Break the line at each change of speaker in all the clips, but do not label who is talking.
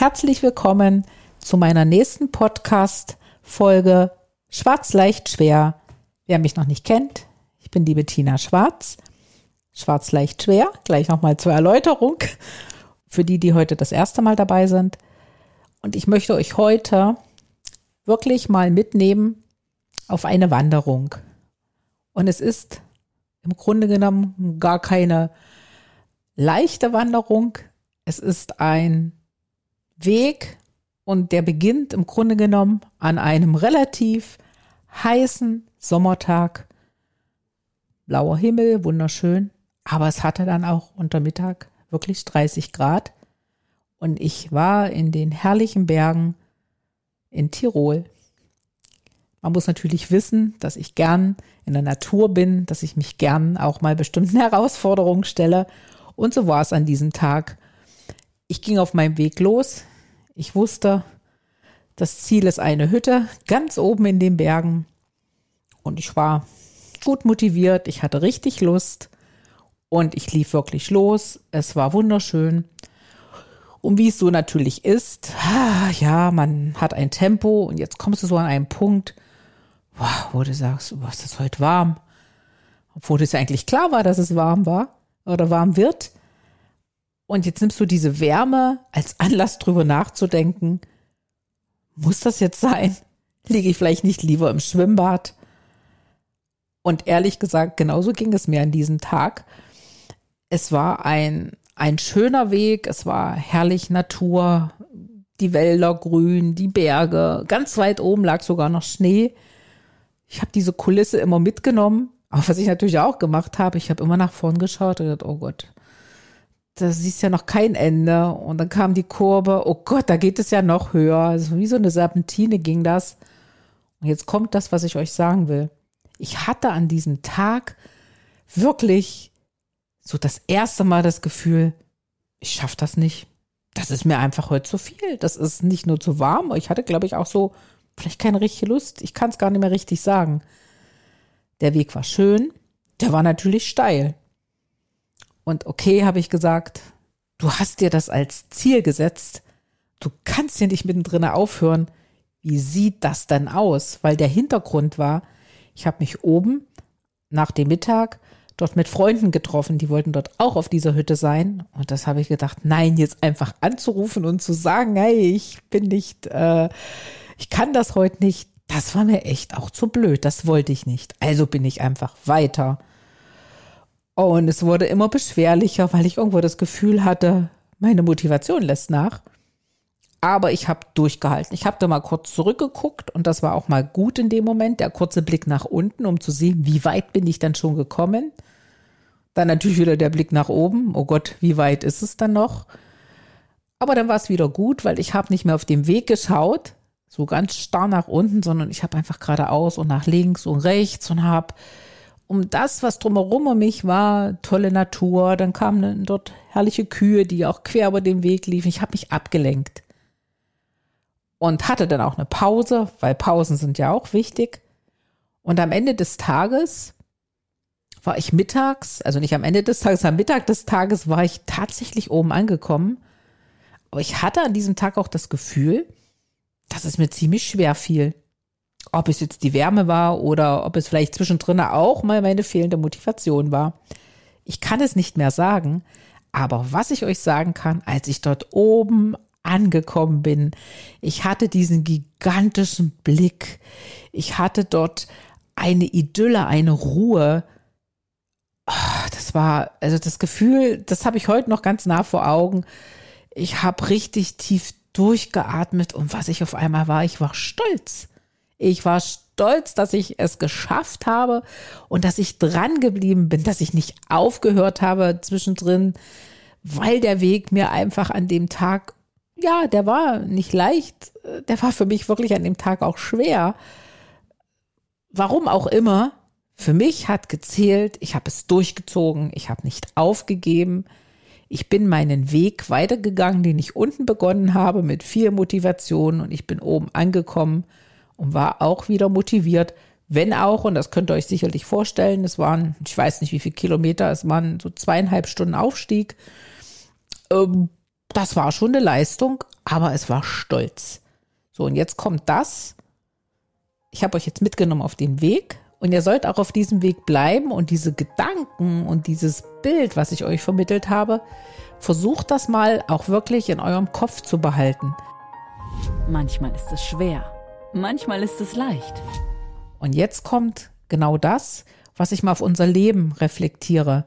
Herzlich willkommen zu meiner nächsten Podcast-Folge Schwarz leicht schwer. Wer mich noch nicht kennt, ich bin die Bettina Schwarz. Schwarz leicht schwer, gleich nochmal zur Erläuterung für die, die heute das erste Mal dabei sind. Und ich möchte euch heute wirklich mal mitnehmen auf eine Wanderung. Und es ist im Grunde genommen gar keine leichte Wanderung. Es ist ein Weg und der beginnt im Grunde genommen an einem relativ heißen Sommertag. Blauer Himmel, wunderschön. Aber es hatte dann auch unter Mittag wirklich 30 Grad. Und ich war in den herrlichen Bergen in Tirol. Man muss natürlich wissen, dass ich gern in der Natur bin, dass ich mich gern auch mal bestimmten Herausforderungen stelle. Und so war es an diesem Tag. Ich ging auf meinem Weg los. Ich wusste, das Ziel ist eine Hütte ganz oben in den Bergen. Und ich war gut motiviert. Ich hatte richtig Lust. Und ich lief wirklich los. Es war wunderschön. Und wie es so natürlich ist, ja, man hat ein Tempo und jetzt kommst du so an einen Punkt, wo du sagst, was ist heute warm? Obwohl es ja eigentlich klar war, dass es warm war oder warm wird. Und jetzt nimmst du diese Wärme als Anlass drüber nachzudenken. Muss das jetzt sein? Liege ich vielleicht nicht lieber im Schwimmbad? Und ehrlich gesagt, genauso ging es mir an diesem Tag. Es war ein, ein schöner Weg, es war herrlich Natur, die Wälder grün, die Berge, ganz weit oben lag sogar noch Schnee ich habe diese Kulisse immer mitgenommen. Aber was ich natürlich auch gemacht habe, ich habe immer nach vorn geschaut und gedacht, oh Gott, da siehst ja noch kein Ende. Und dann kam die Kurve, oh Gott, da geht es ja noch höher. Also wie so eine Serpentine ging das. Und jetzt kommt das, was ich euch sagen will. Ich hatte an diesem Tag wirklich so das erste Mal das Gefühl, ich schaffe das nicht. Das ist mir einfach heute zu viel. Das ist nicht nur zu warm. Ich hatte, glaube ich, auch so vielleicht keine richtige Lust. Ich kann es gar nicht mehr richtig sagen. Der Weg war schön, der war natürlich steil. Und okay, habe ich gesagt, du hast dir das als Ziel gesetzt. Du kannst hier nicht mittendrin aufhören. Wie sieht das denn aus? Weil der Hintergrund war, ich habe mich oben nach dem Mittag dort mit Freunden getroffen, die wollten dort auch auf dieser Hütte sein. Und das habe ich gedacht, nein, jetzt einfach anzurufen und zu sagen, hey, ich bin nicht, äh, ich kann das heute nicht. Das war mir echt auch zu blöd. Das wollte ich nicht. Also bin ich einfach weiter. Und es wurde immer beschwerlicher, weil ich irgendwo das Gefühl hatte, meine Motivation lässt nach. Aber ich habe durchgehalten. Ich habe da mal kurz zurückgeguckt und das war auch mal gut in dem Moment, der kurze Blick nach unten, um zu sehen, wie weit bin ich dann schon gekommen. Dann natürlich wieder der Blick nach oben. Oh Gott, wie weit ist es dann noch? Aber dann war es wieder gut, weil ich habe nicht mehr auf den Weg geschaut, so ganz starr nach unten, sondern ich habe einfach geradeaus und nach links und rechts und habe um das, was drumherum um mich war, tolle Natur, dann kamen dort herrliche Kühe, die auch quer über den Weg liefen. Ich habe mich abgelenkt und hatte dann auch eine Pause, weil Pausen sind ja auch wichtig. Und am Ende des Tages war ich mittags, also nicht am Ende des Tages, am Mittag des Tages war ich tatsächlich oben angekommen. Aber ich hatte an diesem Tag auch das Gefühl, dass es mir ziemlich schwer fiel. Ob es jetzt die Wärme war oder ob es vielleicht zwischendrin auch mal meine fehlende Motivation war. Ich kann es nicht mehr sagen, aber was ich euch sagen kann, als ich dort oben angekommen bin, ich hatte diesen gigantischen Blick, ich hatte dort eine Idylle, eine Ruhe. Oh, das war, also das Gefühl, das habe ich heute noch ganz nah vor Augen. Ich habe richtig tief durchgeatmet und was ich auf einmal war, ich war stolz. Ich war stolz, dass ich es geschafft habe und dass ich dran geblieben bin, dass ich nicht aufgehört habe zwischendrin, weil der Weg mir einfach an dem Tag ja, der war nicht leicht, der war für mich wirklich an dem Tag auch schwer. Warum auch immer, für mich hat gezählt, ich habe es durchgezogen, ich habe nicht aufgegeben, ich bin meinen Weg weitergegangen, den ich unten begonnen habe mit viel Motivation und ich bin oben angekommen und war auch wieder motiviert, wenn auch, und das könnt ihr euch sicherlich vorstellen, es waren, ich weiß nicht wie viele Kilometer, es waren so zweieinhalb Stunden Aufstieg. Ähm, das war schon eine Leistung, aber es war stolz. So, und jetzt kommt das. Ich habe euch jetzt mitgenommen auf den Weg und ihr sollt auch auf diesem Weg bleiben und diese Gedanken und dieses Bild, was ich euch vermittelt habe, versucht das mal auch wirklich in eurem Kopf zu behalten.
Manchmal ist es schwer, manchmal ist es leicht.
Und jetzt kommt genau das, was ich mal auf unser Leben reflektiere.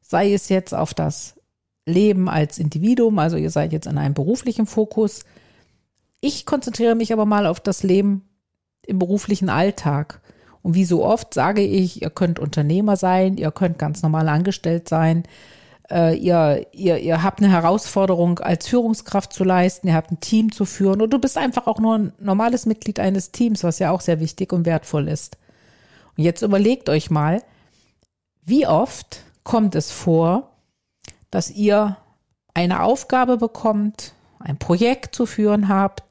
Sei es jetzt auf das Leben als Individuum, also ihr seid jetzt in einem beruflichen Fokus. Ich konzentriere mich aber mal auf das Leben im beruflichen Alltag. Und wie so oft sage ich, ihr könnt Unternehmer sein, ihr könnt ganz normal angestellt sein, äh, ihr, ihr, ihr habt eine Herausforderung als Führungskraft zu leisten, ihr habt ein Team zu führen und du bist einfach auch nur ein normales Mitglied eines Teams, was ja auch sehr wichtig und wertvoll ist. Und jetzt überlegt euch mal, wie oft kommt es vor, dass ihr eine Aufgabe bekommt, ein Projekt zu führen habt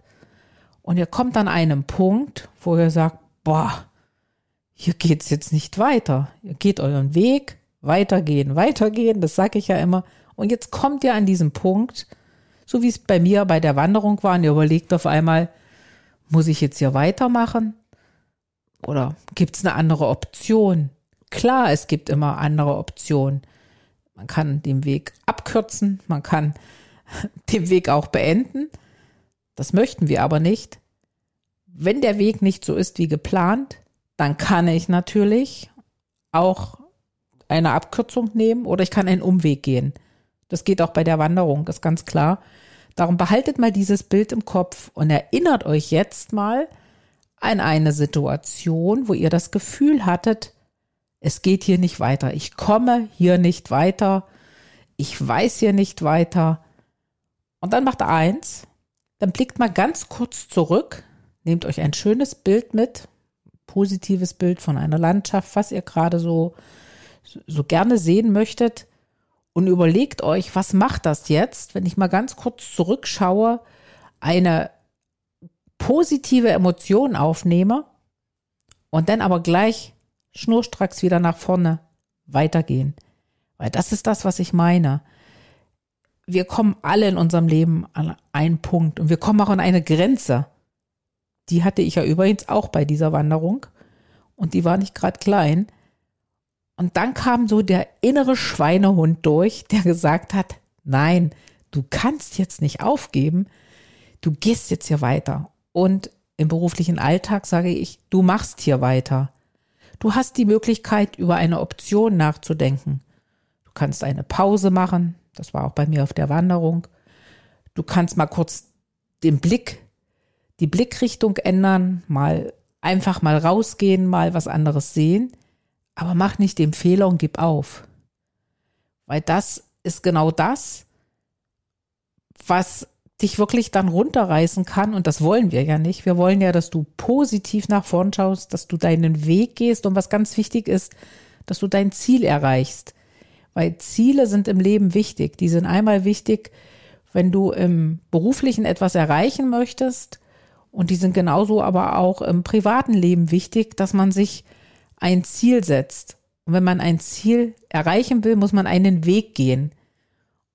und ihr kommt an einem Punkt, wo ihr sagt, boah, hier geht's jetzt nicht weiter. Ihr geht euren Weg, weitergehen, weitergehen, das sage ich ja immer. Und jetzt kommt ihr an diesem Punkt, so wie es bei mir bei der Wanderung war, und ihr überlegt auf einmal, muss ich jetzt hier weitermachen? Oder gibt's eine andere Option? Klar, es gibt immer andere Optionen. Man kann den Weg abkürzen, man kann den Weg auch beenden. Das möchten wir aber nicht. Wenn der Weg nicht so ist wie geplant, dann kann ich natürlich auch eine Abkürzung nehmen oder ich kann einen Umweg gehen. Das geht auch bei der Wanderung, ist ganz klar. Darum behaltet mal dieses Bild im Kopf und erinnert euch jetzt mal an eine Situation, wo ihr das Gefühl hattet, es geht hier nicht weiter. Ich komme hier nicht weiter. Ich weiß hier nicht weiter. Und dann macht eins. Dann blickt mal ganz kurz zurück. Nehmt euch ein schönes Bild mit. Positives Bild von einer Landschaft, was ihr gerade so, so gerne sehen möchtet. Und überlegt euch, was macht das jetzt, wenn ich mal ganz kurz zurückschaue, eine positive Emotion aufnehme und dann aber gleich schnurstracks wieder nach vorne weitergehen. Weil das ist das, was ich meine. Wir kommen alle in unserem Leben an einen Punkt und wir kommen auch an eine Grenze. Die hatte ich ja übrigens auch bei dieser Wanderung und die war nicht gerade klein. Und dann kam so der innere Schweinehund durch, der gesagt hat, nein, du kannst jetzt nicht aufgeben, du gehst jetzt hier weiter. Und im beruflichen Alltag sage ich, du machst hier weiter. Du hast die Möglichkeit, über eine Option nachzudenken. Du kannst eine Pause machen. Das war auch bei mir auf der Wanderung. Du kannst mal kurz den Blick, die Blickrichtung ändern, mal einfach mal rausgehen, mal was anderes sehen. Aber mach nicht den Fehler und gib auf. Weil das ist genau das, was dich wirklich dann runterreißen kann. Und das wollen wir ja nicht. Wir wollen ja, dass du positiv nach vorn schaust, dass du deinen Weg gehst und was ganz wichtig ist, dass du dein Ziel erreichst. Weil Ziele sind im Leben wichtig. Die sind einmal wichtig, wenn du im beruflichen etwas erreichen möchtest. Und die sind genauso aber auch im privaten Leben wichtig, dass man sich ein Ziel setzt. Und wenn man ein Ziel erreichen will, muss man einen Weg gehen.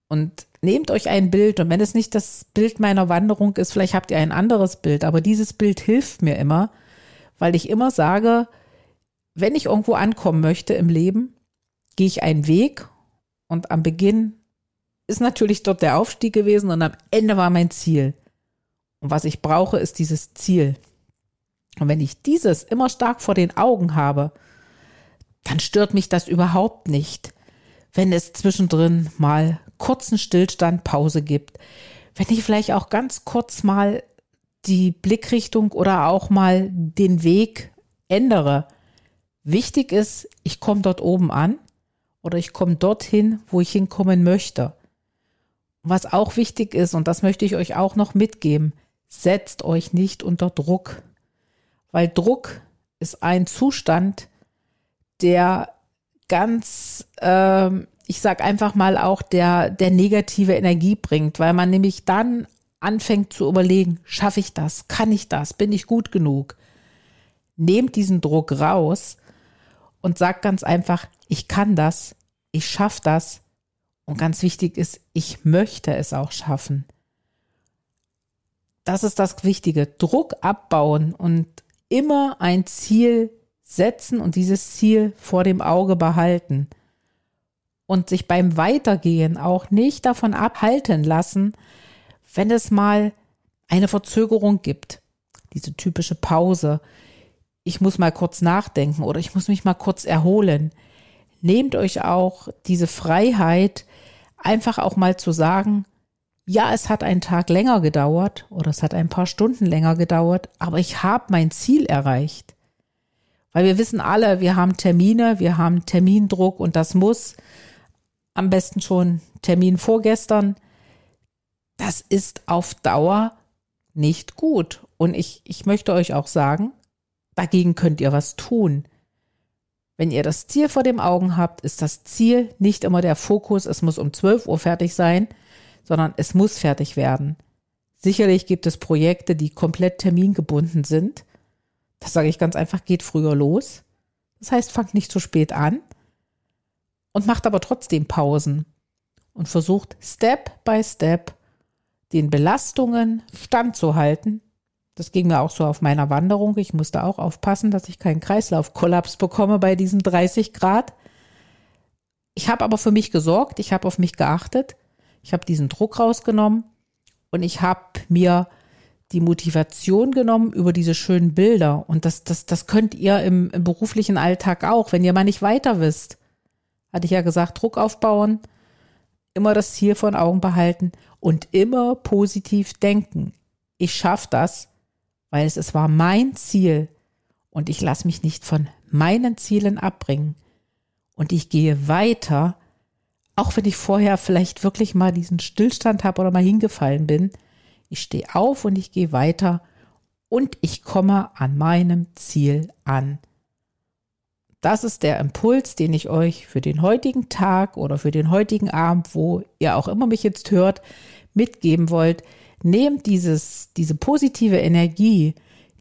Und nehmt euch ein Bild und wenn es nicht das Bild meiner Wanderung ist, vielleicht habt ihr ein anderes Bild, aber dieses Bild hilft mir immer, weil ich immer sage, wenn ich irgendwo ankommen möchte im Leben, gehe ich einen Weg und am Beginn ist natürlich dort der Aufstieg gewesen und am Ende war mein Ziel. Und was ich brauche, ist dieses Ziel. Und wenn ich dieses immer stark vor den Augen habe, dann stört mich das überhaupt nicht, wenn es zwischendrin mal kurzen Stillstand, Pause gibt. Wenn ich vielleicht auch ganz kurz mal die Blickrichtung oder auch mal den Weg ändere. Wichtig ist, ich komme dort oben an oder ich komme dorthin, wo ich hinkommen möchte.
was auch wichtig ist, und das möchte ich euch auch noch mitgeben, setzt euch nicht unter Druck, weil Druck ist ein Zustand, der ganz, äh, ich sag einfach mal auch, der, der negative Energie bringt, weil man nämlich dann anfängt zu überlegen, schaffe ich das, kann ich das, bin ich gut genug? Nehmt diesen Druck raus und sagt ganz einfach, ich kann das, ich schaffe das. Und ganz wichtig ist, ich möchte es auch schaffen. Das ist das Wichtige. Druck abbauen und immer ein Ziel setzen und dieses Ziel vor dem Auge behalten. Und sich beim Weitergehen auch nicht davon abhalten lassen, wenn es mal eine Verzögerung gibt. Diese typische Pause. Ich muss mal kurz nachdenken oder ich muss mich mal kurz erholen. Nehmt euch auch diese Freiheit, einfach auch mal zu sagen, ja, es hat einen Tag länger gedauert oder es hat ein paar Stunden länger gedauert, aber ich habe mein Ziel erreicht. Weil wir wissen alle, wir haben Termine, wir haben Termindruck und das muss am besten schon Termin vorgestern. Das ist auf Dauer nicht gut. Und ich, ich möchte euch auch sagen, dagegen könnt ihr was tun. Wenn ihr das Ziel vor dem Augen habt, ist das Ziel nicht immer der Fokus, es muss um 12 Uhr fertig sein, sondern es muss fertig werden. Sicherlich gibt es Projekte, die komplett termingebunden sind. Das sage ich ganz einfach, geht früher los. Das heißt, fangt nicht zu spät an und macht aber trotzdem Pausen und versucht Step by Step den Belastungen standzuhalten. Das ging mir auch so auf meiner Wanderung. Ich musste auch aufpassen, dass ich keinen Kreislaufkollaps bekomme bei diesen 30 Grad. Ich habe aber für mich gesorgt, ich habe auf mich geachtet, ich habe diesen Druck rausgenommen und ich habe mir die Motivation genommen über diese schönen Bilder. Und das, das, das könnt ihr im, im beruflichen Alltag auch, wenn ihr mal nicht weiter wisst. Hatte ich ja gesagt, Druck aufbauen, immer das Ziel vor Augen behalten und immer positiv denken. Ich schaffe das, weil es, es war mein Ziel und ich lasse mich nicht von meinen Zielen abbringen. Und ich gehe weiter, auch wenn ich vorher vielleicht wirklich mal diesen Stillstand habe oder mal hingefallen bin. Ich stehe auf und ich gehe weiter und ich komme an meinem Ziel an. Das ist der Impuls, den ich euch für den heutigen Tag oder für den heutigen Abend, wo ihr auch immer mich jetzt hört, mitgeben wollt. Nehmt dieses, diese positive Energie,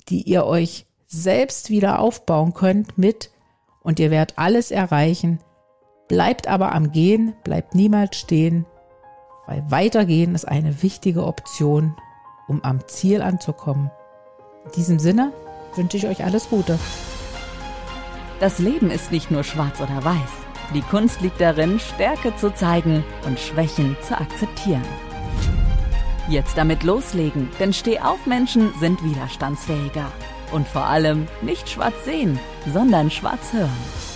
die ihr euch selbst wieder aufbauen könnt, mit und ihr werdet alles erreichen. Bleibt aber am Gehen, bleibt niemals stehen, weil weitergehen ist eine wichtige Option, um am Ziel anzukommen. In diesem Sinne wünsche ich euch alles Gute.
Das Leben ist nicht nur schwarz oder weiß. Die Kunst liegt darin, Stärke zu zeigen und Schwächen zu akzeptieren. Jetzt damit loslegen, denn Stehaufmenschen sind widerstandsfähiger. Und vor allem nicht schwarz sehen, sondern schwarz hören.